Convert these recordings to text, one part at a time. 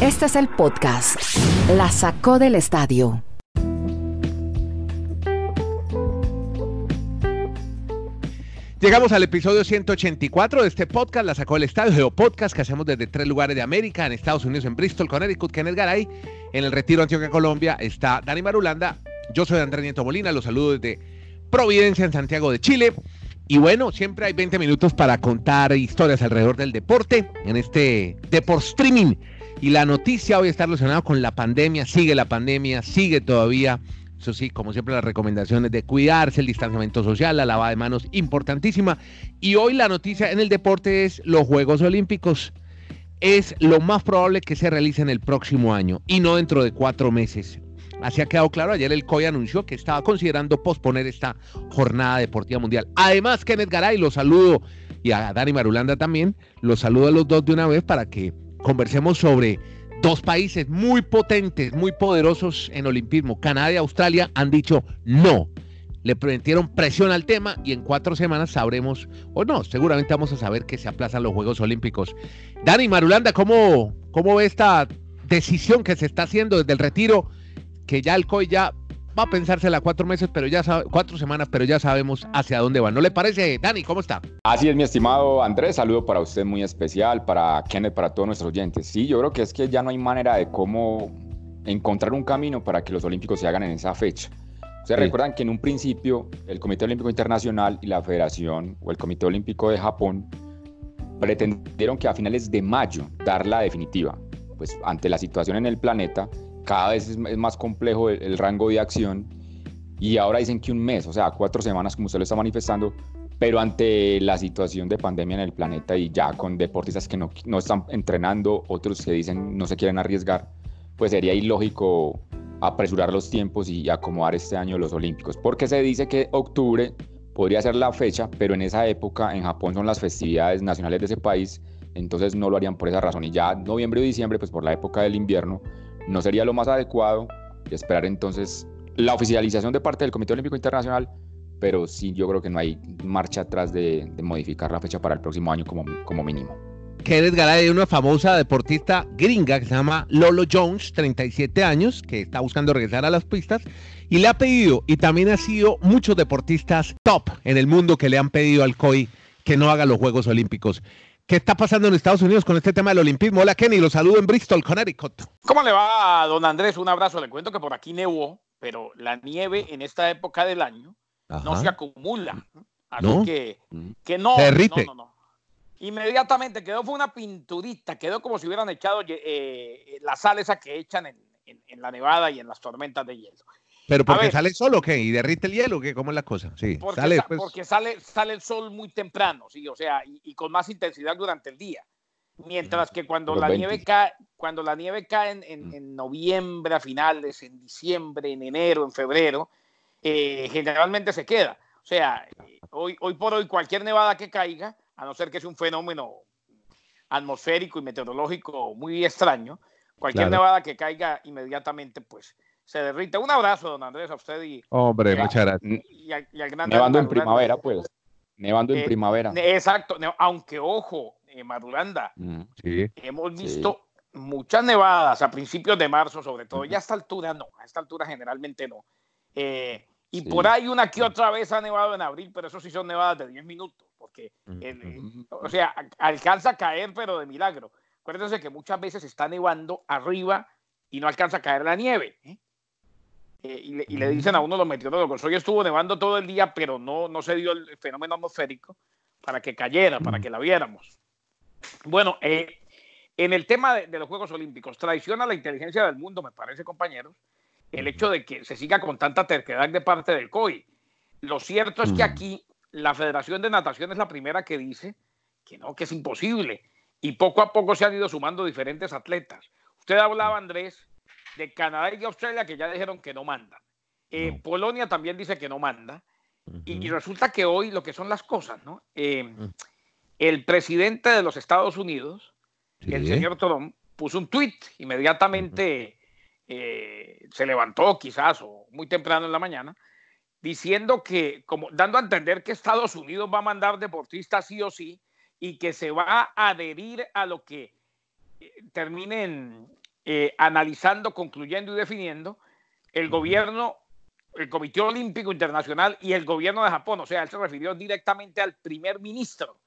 Este es el podcast. La sacó del estadio. Llegamos al episodio 184 de este podcast, la sacó del estadio, Geopodcast, que hacemos desde tres lugares de América, en Estados Unidos, en Bristol, Connecticut, Kenneth Garay, en el Retiro Antioquia, Colombia, está Dani Marulanda, yo soy Andrés Nieto Molina, los saludo desde Providencia, en Santiago de Chile, y bueno, siempre hay 20 minutos para contar historias alrededor del deporte, en este Deport Streaming, y la noticia hoy está relacionada con la pandemia, sigue la pandemia, sigue todavía eso sí, como siempre, las recomendaciones de cuidarse, el distanciamiento social, la lavada de manos, importantísima. Y hoy la noticia en el deporte es los Juegos Olímpicos. Es lo más probable que se realicen el próximo año y no dentro de cuatro meses. Así ha quedado claro. Ayer el COI anunció que estaba considerando posponer esta jornada deportiva mundial. Además, Kenneth Garay, los saludo, y a Dani Marulanda también, los saludo a los dos de una vez para que conversemos sobre Dos países muy potentes, muy poderosos en olimpismo, Canadá y Australia, han dicho no. Le metieron presión al tema y en cuatro semanas sabremos, o no, seguramente vamos a saber que se aplazan los Juegos Olímpicos. Dani Marulanda, ¿cómo, cómo ve esta decisión que se está haciendo desde el retiro? Que ya el COI ya va a pensársela cuatro meses, pero ya sabe, cuatro semanas, pero ya sabemos hacia dónde va. ¿No le parece, Dani? ¿Cómo está? Así es, mi estimado Andrés. Saludo para usted muy especial, para Kenneth, para todos nuestros oyentes. Sí, yo creo que es que ya no hay manera de cómo encontrar un camino para que los Olímpicos se hagan en esa fecha. Ustedes recuerdan que en un principio el Comité Olímpico Internacional y la Federación o el Comité Olímpico de Japón pretendieron que a finales de mayo dar la definitiva. Pues ante la situación en el planeta, cada vez es, más complejo el, rango de acción y ahora dicen que un mes, o sea, cuatro semanas como usted lo está manifestando, pero ante la situación de pandemia en el planeta y ya con deportistas que no, no están entrenando, otros que dicen no se quieren arriesgar, pues sería ilógico apresurar los tiempos y acomodar este año los Olímpicos, porque se dice que octubre podría ser la fecha, pero en esa época en Japón son las festividades nacionales de ese país, entonces no lo harían por esa razón. Y ya noviembre o diciembre, pues por la época del invierno, no sería lo más adecuado esperar entonces la oficialización de parte del Comité Olímpico Internacional, pero sí yo creo que no hay marcha atrás de, modificar la fecha para el próximo año como, como mínimo. Kenneth Garay, una famosa deportista gringa que se llama Lolo Jones, 37 años, que está buscando regresar a las pistas y le ha pedido, y también ha sido muchos deportistas top en el mundo que le han pedido al COI que no haga los Juegos Olímpicos. ¿Qué está pasando en Estados Unidos con este tema del olimpismo? Hola Kenny, lo saludo en Bristol, Connecticut. ¿Cómo le va, don Andrés? Un abrazo. Le cuento que por aquí nevó, pero la nieve en esta época del año no se acumula. Así ¿No? que, que no. Se derrite. No, no, no. Inmediatamente quedó, fue una pinturita, quedó como si hubieran echado eh, la sal esa que echan en, en la nevada y en las tormentas de hielo. ¿Pero porque sale solo o qué? ¿Y derrite el hielo? ¿Qué? ¿Cómo es la cosa? Sí, porque sale, pues. porque sale, sale el sol muy temprano, sí, o sea, y, con más intensidad durante el día. Mientras que cuando la nieve cae, cuando la nieve cae en, en, noviembre a finales, en diciembre, en enero, en febrero, eh, generalmente se queda. O sea, hoy, hoy por hoy cualquier nevada que caiga, a no ser que sea un fenómeno atmosférico y meteorológico muy extraño, cualquier nevada que caiga inmediatamente, pues se derrite. Un abrazo, don Andrés, a usted y. Hombre, muchas gracias. Y, Nevando en primavera, pues. Nevando en eh, primavera. Exacto, aunque ojo, eh, Madulanda, mm, hemos visto muchas nevadas a principios de marzo, sobre todo. Ya a esta altura no, a esta altura generalmente no. Eh, y por ahí una que otra vez ha nevado en abril, pero eso sí son nevadas de 10 minutos, porque, o sea, alcanza a caer, pero de milagro. Acuérdense que muchas veces está nevando arriba y no alcanza a caer la nieve. ¿eh? Eh, y, le, dicen a uno los meteorólogos, hoy estuvo nevando todo el día, pero no, no se dio el fenómeno atmosférico para que cayera, para que la viéramos. Bueno, eh, en el tema de, los Juegos Olímpicos, traiciona la inteligencia del mundo, me parece, compañeros, el hecho de que se siga con tanta terquedad de parte del COI. Lo cierto es que aquí la Federación de Natación es la primera que dice que no, que es imposible. Y poco a poco se han ido sumando diferentes atletas. Usted hablaba, Andrés, de Canadá y Australia que ya dijeron que no mandan. Eh, Polonia también dice que no manda. y, resulta que hoy lo que son las cosas, ¿no? Eh, mm. El presidente de los Estados Unidos, el señor Trump, puso un tweet inmediatamente. Eh, se levantó quizás o muy temprano en la mañana diciendo que, como dando a entender que Estados Unidos va a mandar deportistas sí o sí y que se va a adherir a lo que terminen eh, analizando, concluyendo y definiendo el gobierno, el Comité Olímpico Internacional y el gobierno de Japón. O sea, él se refirió directamente al primer ministro,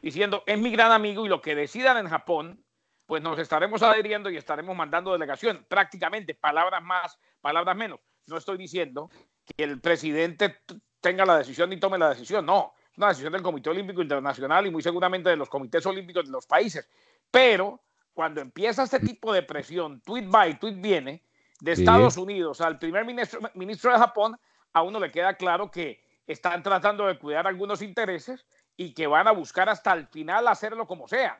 diciendo, es mi gran amigo y lo que decidan en Japón, pues nos estaremos adheriendo y estaremos mandando delegación. Prácticamente, palabras más, palabras menos. No estoy diciendo que el presidente tenga la decisión y tome la decisión, no. Es una decisión del Comité Olímpico Internacional y muy seguramente de los comités olímpicos de los países. Pero cuando empieza este tipo de presión, tweet by, tweet viene, de Estados Unidos al primer ministro, ministro de Japón, a uno le queda claro que están tratando de cuidar algunos intereses y que van a buscar hasta el final hacerlo como sea.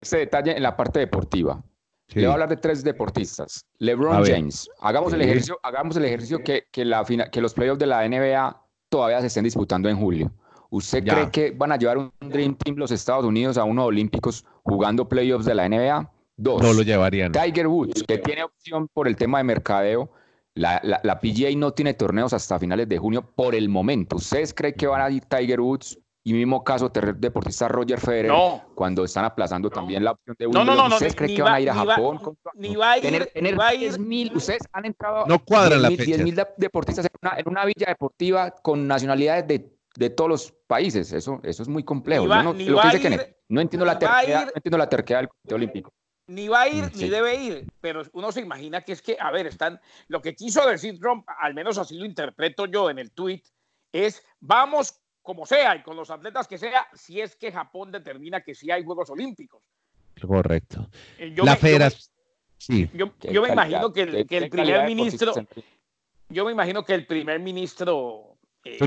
Este detalle en la parte deportiva. Le voy a hablar de tres deportistas. LeBron James. Hagamos el ejercicio, hagamos el ejercicio que, que, la, que los playoffs de la NBA todavía se estén disputando en julio. ¿Usted cree que van a llevar un Dream Team los Estados Unidos a unos Olímpicos jugando playoffs de la NBA? Dos. No lo llevarían. Tiger Woods, que tiene opción por el tema de mercadeo. La, la, PGA no tiene torneos hasta finales de junio por el momento. ¿Ustedes creen que van a ir Tiger Woods? Y mismo caso deportista Roger Federer, cuando están aplazando también la opción de Wimbledon. No, no, no, ¿Ustedes creen que van a ir a Japón? ni va a ir, tener, va a ir. ustedes han entrado no cuadran 10.000 la deportistas en una, en una villa deportiva con nacionalidades de de todos los países. Eso, eso es muy complejo. no, entiendo la terquedad, no entiendo la terquedad del Comité Olímpico. Ni va a ir, ni debe ir, pero uno se imagina que es que, a ver, están, lo que quiso decir Trump, al menos así lo interpreto yo en el tweet, es vamos como sea y con los atletas que sea, si es que Japón determina que sí hay Juegos Olímpicos. Correcto. Eh, yo la federación. Sí. Yo, me imagino que el, que el primer ministro, yo me imagino que el primer ministro eh,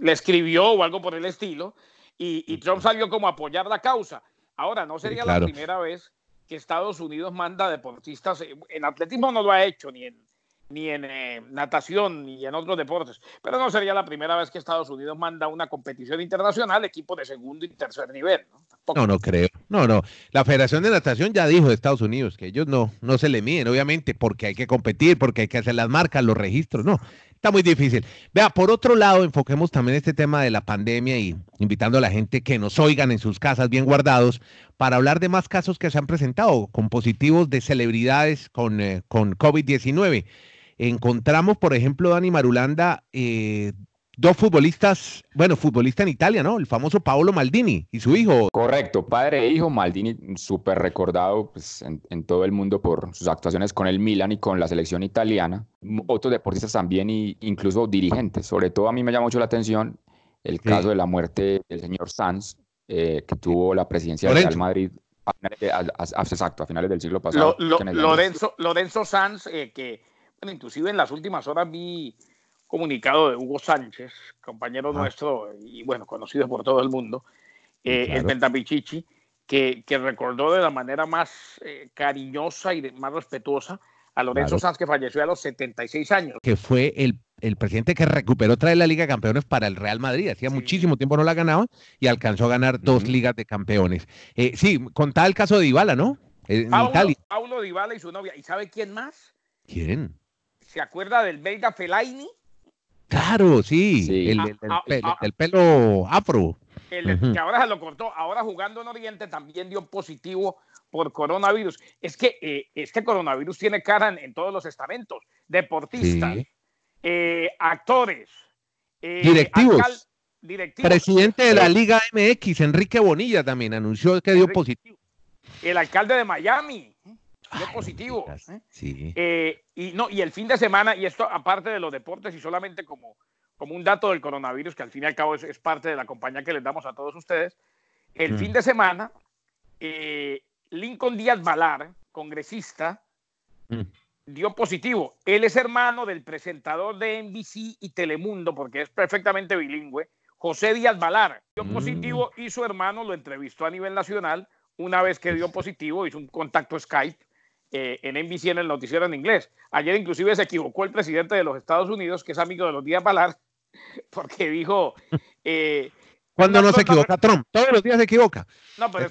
le escribió o algo por el estilo, y, Trump salió como a apoyar la causa. Ahora, no sería la primera vez que Estados Unidos manda deportistas, eh, en atletismo no lo ha hecho, ni en, ni en eh, natación, ni en otros deportes, pero no sería la primera vez que Estados Unidos manda una competición internacional, equipo de segundo y tercer nivel. ¿no? No, no creo. No, no. La Federación de Natación ya dijo de Estados Unidos que ellos no, no se le miden, obviamente, porque hay que competir, porque hay que hacer las marcas, los registros, no. Está muy difícil. Vea, por otro lado, enfoquemos también este tema de la pandemia y invitando a la gente que nos oigan en sus casas bien guardados para hablar de más casos que se han presentado con positivos de celebridades con, eh, con COVID-19. Encontramos, por ejemplo, Dani Marulanda, eh, dos futbolistas, bueno, futbolista en Italia, ¿no? El famoso Paolo Maldini y su hijo. Correcto, padre e hijo, Maldini súper recordado pues, en, todo el mundo por sus actuaciones con el Milan y con la selección italiana. Otros deportistas también e incluso dirigentes. Sobre todo a mí me llama mucho la atención el caso de la muerte del señor Sanz, eh, que tuvo la presidencia del Real Madrid a finales, exacto, a finales del siglo pasado. Lorenzo, Lorenzo Sanz, eh, que bueno, inclusive en las últimas horas vi comunicado de Hugo Sánchez, compañero nuestro y bueno, conocido por todo el mundo, eh, el Pentapichichi, que, que, recordó de la manera más eh, cariñosa y más respetuosa a Lorenzo Sanz, que falleció a los 76 años. Que fue el, el presidente que recuperó traer la Liga de Campeones para el Real Madrid. Hacía muchísimo tiempo no la ganaba y alcanzó a ganar dos Ligas de Campeones. Eh, sí, contaba el caso de Dybala, ¿no? En Paulo, Italia. Paulo Dybala y su novia. ¿Y sabe quién más? ¿Quién? ¿Se acuerda del belga Fellaini? Claro, sí, El, ah, ah, ah. pelo afro. El, Que ahora se lo cortó, ahora jugando en Oriente también dio positivo por coronavirus. Es que eh, este coronavirus tiene cara en, todos los estamentos, deportistas, eh, actores, eh, directivos. Presidente de la Liga MX, Enrique Bonilla, también anunció que dio positivo. El alcalde de Miami dio positivo. Sí. Y, no, y el fin de semana, y esto aparte de los deportes y solamente como, como un dato del coronavirus, que al fin y al cabo es, parte de la compañía que les damos a todos ustedes, el fin de semana, eh, Lincoln Díaz Valar, congresista, mm. dio positivo. Él es hermano del presentador de NBC y Telemundo, porque es perfectamente bilingüe, José Díaz Valar. Dio mm. positivo y su hermano lo entrevistó a nivel nacional. Una vez que dio positivo, hizo un contacto Skype eh, en NBC en el noticiero en inglés. Ayer inclusive se equivocó el presidente de los Estados Unidos, que es amigo de los días Balar, porque dijo... Eh, ¿Cuándo no se equivoca Trump? Todos los días se equivoca. No, pero,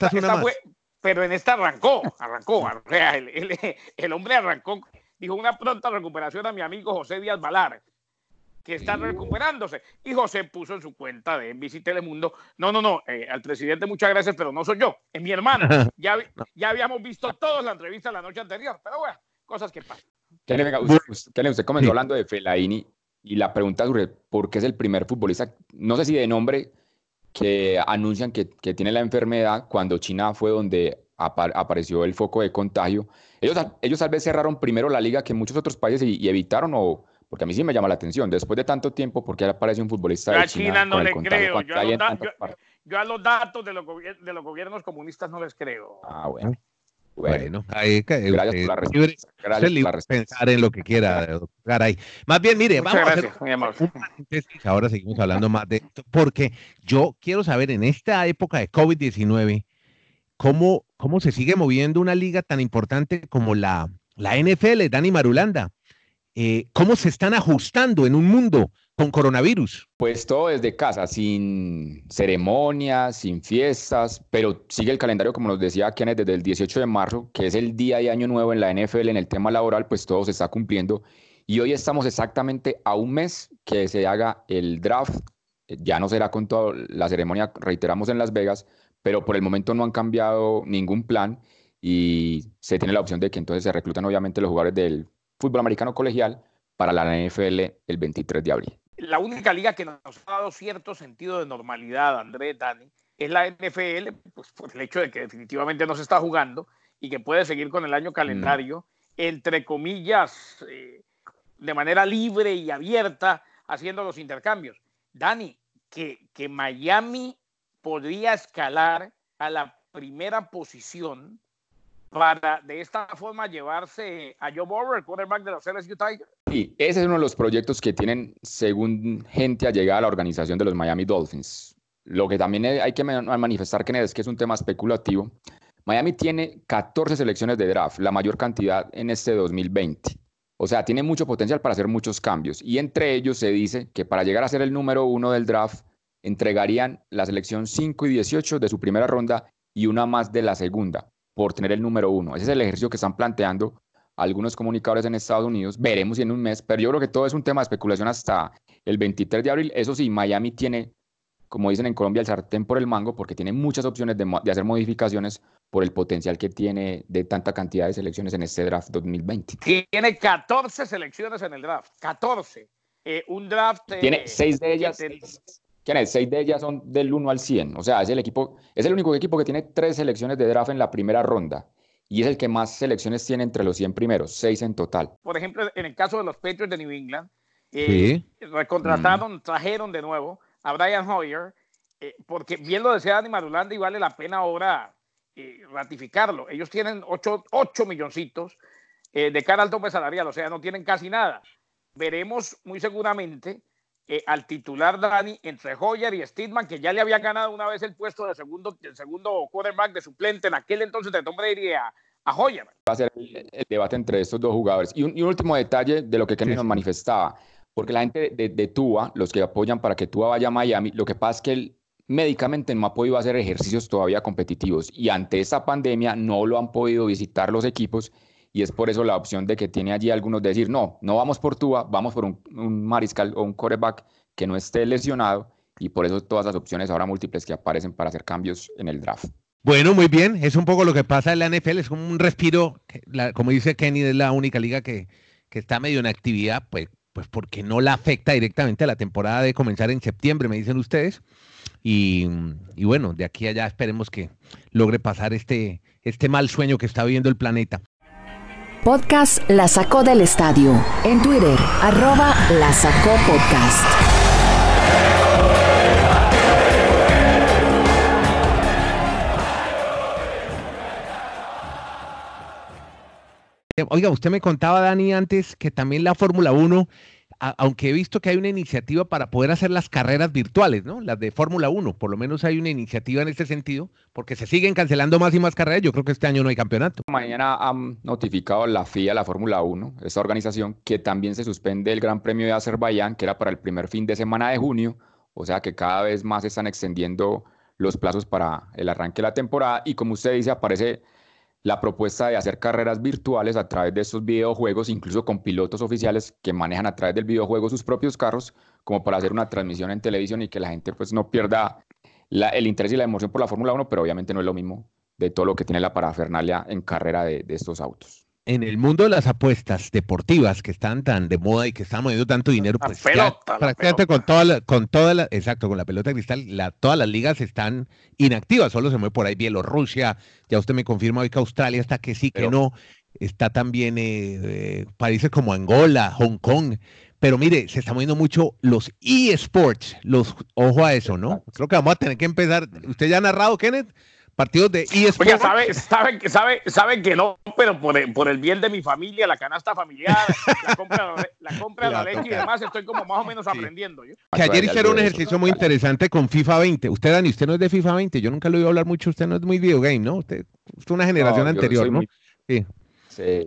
pero en esta arrancó, arrancó. O sea, el, hombre arrancó, dijo una pronta recuperación a mi amigo José Díaz Balar, que está recuperándose. Y José puso en su cuenta de NBC Telemundo, no, no, no, eh, al presidente muchas gracias, pero no soy yo, es mi hermano. Ya, ya habíamos visto todos la entrevista la noche anterior, pero bueno, cosas que pasan. Usted, usted, comenzó hablando de Felaini y la pregunta sobre por qué es el primer futbolista, no sé si de nombre, que anuncian que, que tiene la enfermedad cuando China fue donde apareció el foco de contagio. Ellos, ellos tal vez cerraron primero la liga que muchos otros países y, evitaron, o porque a mí sí me llama la atención, después de tanto tiempo, porque ahora aparece un futbolista de China, China no le creo. Yo a, los datos de los, de los gobiernos comunistas no les creo. Ah, bueno. Bueno, ahí, gracias por la respuesta. Gracias por pensar en lo que quiera, Garay. Más bien, mire, vamos a hacer un Ahora seguimos hablando más de esto, porque yo quiero saber en esta época de COVID-19, ¿cómo, ¿cómo se sigue moviendo una liga tan importante como la, la NFL, Dani Marulanda? Eh, ¿Cómo se están ajustando en un mundo con coronavirus? Pues todo desde casa, sin ceremonias, sin fiestas, pero sigue el calendario, como nos decía Kenneth, desde el 18 de marzo, que es el día y año nuevo en la NFL en el tema laboral, pues todo se está cumpliendo. Y hoy estamos exactamente a un mes que se haga el draft. Ya no será con toda la ceremonia, reiteramos, en Las Vegas, pero por el momento no han cambiado ningún plan y se tiene la opción de que entonces se reclutan obviamente los jugadores del fútbol americano colegial para la NFL el 23 de abril la única liga que nos ha dado cierto sentido de normalidad, Andrés, Dani, es la NFL, pues por el hecho de que definitivamente no se está jugando y que puede seguir con el año calendario, entre comillas, eh, de manera libre y abierta, haciendo los intercambios. Dani, que, que Miami podría escalar a la primera posición para de esta forma llevarse a Joe Burrow, el quarterback de los LSU Tigers? Sí, ese es uno de los proyectos que tienen, según gente allegada a la organización de los Miami Dolphins. Lo que también hay que manifestar, que es que es un tema especulativo. Miami tiene 14 selecciones de draft, la mayor cantidad en este 2020. O sea, tiene mucho potencial para hacer muchos cambios. Y entre ellos se dice que para llegar a ser el número uno del draft, entregarían la selección 5 y 18 de su primera ronda y una más de la segunda por tener el número uno. Ese es el ejercicio que están planteando algunos comunicadores en Estados Unidos. Veremos si en un mes, pero yo creo que todo es un tema de especulación hasta el 23 de abril. Eso sí, Miami tiene, como dicen en Colombia, el sartén por el mango, porque tiene muchas opciones de, hacer modificaciones por el potencial que tiene de tanta cantidad de selecciones en este draft 2020. Tiene 14 selecciones en el draft, 14. Eh, un draft... tiene eh, seis de ellas. Seis de ellas son del 1 al 100. O sea, es el equipo, es el único equipo que tiene tres selecciones de draft en la primera ronda. Y es el que más selecciones tiene entre los 100 primeros, seis en total. Por ejemplo, en el caso de los Patriots de New England, eh, recontrataron, mm. trajeron de nuevo a Brian Hoyer, eh, porque bien lo decía Dani Marulanda y vale la pena ahora eh, ratificarlo. Ellos tienen 8, 8 milloncitos de cara al tope salarial, o sea, no tienen casi nada. Veremos muy seguramente eh, al titular Dani entre Hoyer y Steedman, que ya le había ganado una vez el puesto de segundo, el segundo quarterback de suplente en aquel entonces de Tom Brady a, a Hoyer. Va a ser el, debate entre estos dos jugadores. Y un, último detalle de lo que Kenny nos manifestaba, porque la gente de, de, Tua, los que apoyan para que Tua vaya a Miami, lo que pasa es que él médicamente no ha podido hacer ejercicios todavía competitivos y ante esta pandemia no lo han podido visitar los equipos y es por eso la opción de que tiene allí algunos de decir, no, no vamos por Tua, vamos por un, mariscal o un coreback que no esté lesionado y por eso todas las opciones ahora múltiples que aparecen para hacer cambios en el draft. Bueno, muy bien, es un poco lo que pasa en la NFL, es como un respiro, como dice Kenny, es la única liga que, que está medio en actividad, pues, pues porque no la afecta directamente a la temporada de comenzar en septiembre, me dicen ustedes. Y, y, bueno, de aquí allá esperemos que logre pasar este, este mal sueño que está viviendo el planeta. Podcast La Sacó del Estadio. En Twitter, arroba La Sacó Podcast. Oiga, usted me contaba, Dani, antes que también la Fórmula 1 aunque he visto que hay una iniciativa para poder hacer las carreras virtuales, ¿no? Las de Fórmula 1, por lo menos hay una iniciativa en este sentido, porque se siguen cancelando más y más carreras. Yo creo que este año no hay campeonato. Mañana han notificado la FIA, la Fórmula 1, esta organización, que también se suspende el Gran Premio de Azerbaiyán, que era para el primer fin de semana de junio, o sea que cada vez más están extendiendo los plazos para el arranque de la temporada y como usted dice, aparece la propuesta de hacer carreras virtuales a través de estos videojuegos, incluso con pilotos oficiales que manejan a través del videojuego sus propios carros, como para hacer una transmisión en televisión y que la gente pues no pierda el interés y la emoción por la Fórmula 1, pero obviamente no es lo mismo de todo lo que tiene la parafernalia en carrera de estos autos en el mundo de las apuestas deportivas que están tan de moda y que están moviendo tanto dinero, pues prácticamente con toda la, con toda la, exacto, con la pelota de cristal, la, todas las ligas están inactivas, solo se mueve por ahí Bielorrusia, ya usted me confirma hoy que Australia está que sí, que no, está también eh, eh, países como Angola, Hong Kong, pero mire, se está moviendo mucho los eSports, los, ojo a eso, ¿no? Creo que vamos a tener que empezar, ¿usted ya ha narrado, Kenneth? Partidos de eSports. Oye, sabe, sabe, sabe, sabe que no, pero por el, por el bien de mi familia, la canasta familiar, la compra, la, compra de la leche y demás, estoy como más o menos aprendiendo. Que ayer hicieron un ejercicio muy interesante con FIFA 20. Usted, Dani, usted no es de FIFA 20. Yo nunca lo he oído hablar mucho. Usted no es muy videogame, ¿no? Usted, es una generación anterior, ¿no? Sí.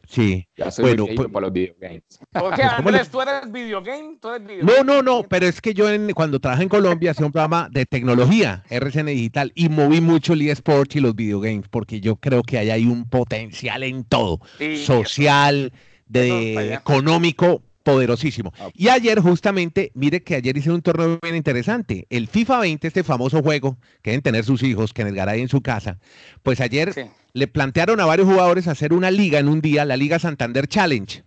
Sí. Ya soy bueno, pues, para los videogames. ¿Por qué, Andrés, tú eres videogame? ¿Tú eres videogame? No, no, no, pero es que yo cuando trabajé en Colombia hacía un programa de tecnología, RCN Digital, y moví mucho el eSports y los videogames, porque yo creo que ahí hay un potencial en todo, social, de, económico, poderosísimo. Ah. Y ayer justamente, mire que ayer hice un torneo bien interesante. El FIFA 20, este famoso juego que deben tener sus hijos, que en el Garay en su casa, pues ayer le plantearon a varios jugadores hacer una liga en un día, la Liga Santander Challenge.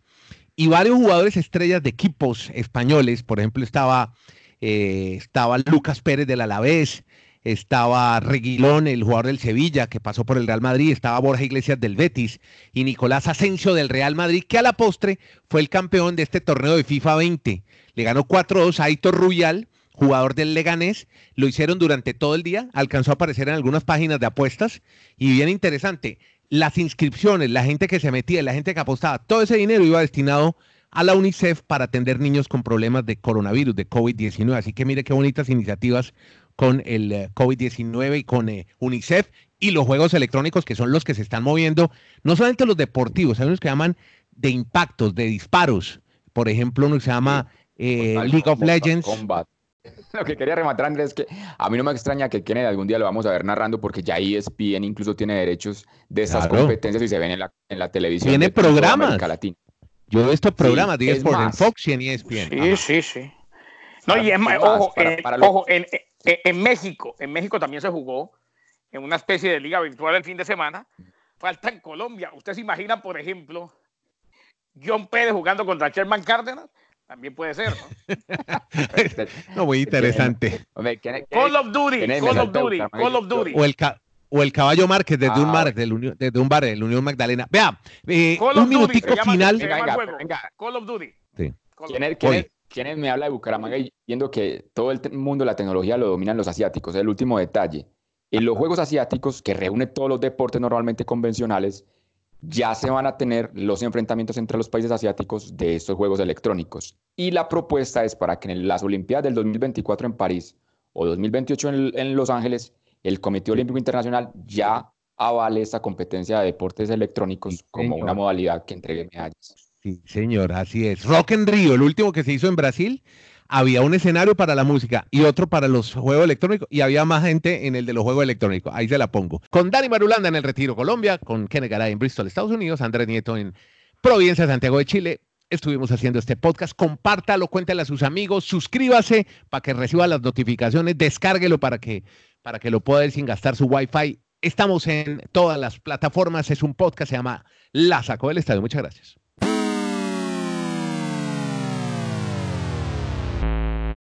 Y varios jugadores estrellas de equipos españoles, por ejemplo, estaba, eh, estaba Lucas Pérez del Alavés, estaba Reguilón, el jugador del Sevilla, que pasó por el Real Madrid, estaba Borja Iglesias del Betis y Nicolás Asensio del Real Madrid, que a la postre fue el campeón de este torneo de FIFA 20. Le ganó 4-2 a Aitor Ruyal, jugador del Leganés. Lo hicieron durante todo el día, alcanzó a aparecer en algunas páginas de apuestas y bien interesante. Las inscripciones, la gente que se metía, la gente que apostaba, todo ese dinero iba destinado a la UNICEF para atender niños con problemas de coronavirus, de COVID-19. Así que mire qué bonitas iniciativas con el eh, COVID-19 y con eh, UNICEF y los juegos electrónicos que son los que se están moviendo, no solamente los deportivos, hay unos que llaman de impactos, de disparos. Por ejemplo, uno que se llama eh, League of Legends. Lo que quería rematar, Andrés, es que a mí no me extraña que Kennedy algún día lo vamos a ver narrando porque ya ESPN incluso tiene derechos de esas competencias y se ven en la, en la televisión. Tiene programas. Yo he visto programas de eSport en Fox y en ESPN. Sí, sí, sí. No, y es más, ojo, ojo en, eh, en México, en México también se jugó en una especie de liga virtual el fin de semana. Falta en Colombia. ¿Usted se imagina, por ejemplo, John Pérez jugando contra Sherman Cárdenas? También puede ser, ¿no? no, muy interesante. Call of Duty, Call of Duty, Call of Duty. O el, o el caballo Márquez desde un bar, desde un bar, el Unión Magdalena. Vea, eh, un minutico final. Call of Duty. Sí. ¿Quién me habla de Bucaramanga y viendo que todo el mundo la tecnología lo dominan los asiáticos? El último detalle. En los Juegos Asiáticos, que reúne todos los deportes normalmente convencionales, ya se van a tener los enfrentamientos entre los países asiáticos de estos Juegos electrónicos. Y la propuesta es para que en las Olimpiadas del 2024 en París o 2028 en, Los Ángeles, el Comité Olímpico Internacional ya avale esta competencia de deportes electrónicos como una modalidad que entregue medallas. Sí, señor, así es. Rock en Río, el último que se hizo en Brasil, había un escenario para la música y otro para los juegos electrónicos y había más gente en el de los juegos electrónicos. Ahí se la pongo. Con Dani Marulanda en el Retiro Colombia, con Kenneth Garay en Bristol, Estados Unidos, Andrés Nieto en Providencia, Santiago de Chile. Estuvimos haciendo este podcast. Compártalo, cuéntale a sus amigos, suscríbase para que reciba las notificaciones, descárguelo para que, para que lo pueda ver sin gastar su Wi-Fi. Estamos en todas las plataformas. Es un podcast, se llama La Sacó del Estadio. Muchas gracias.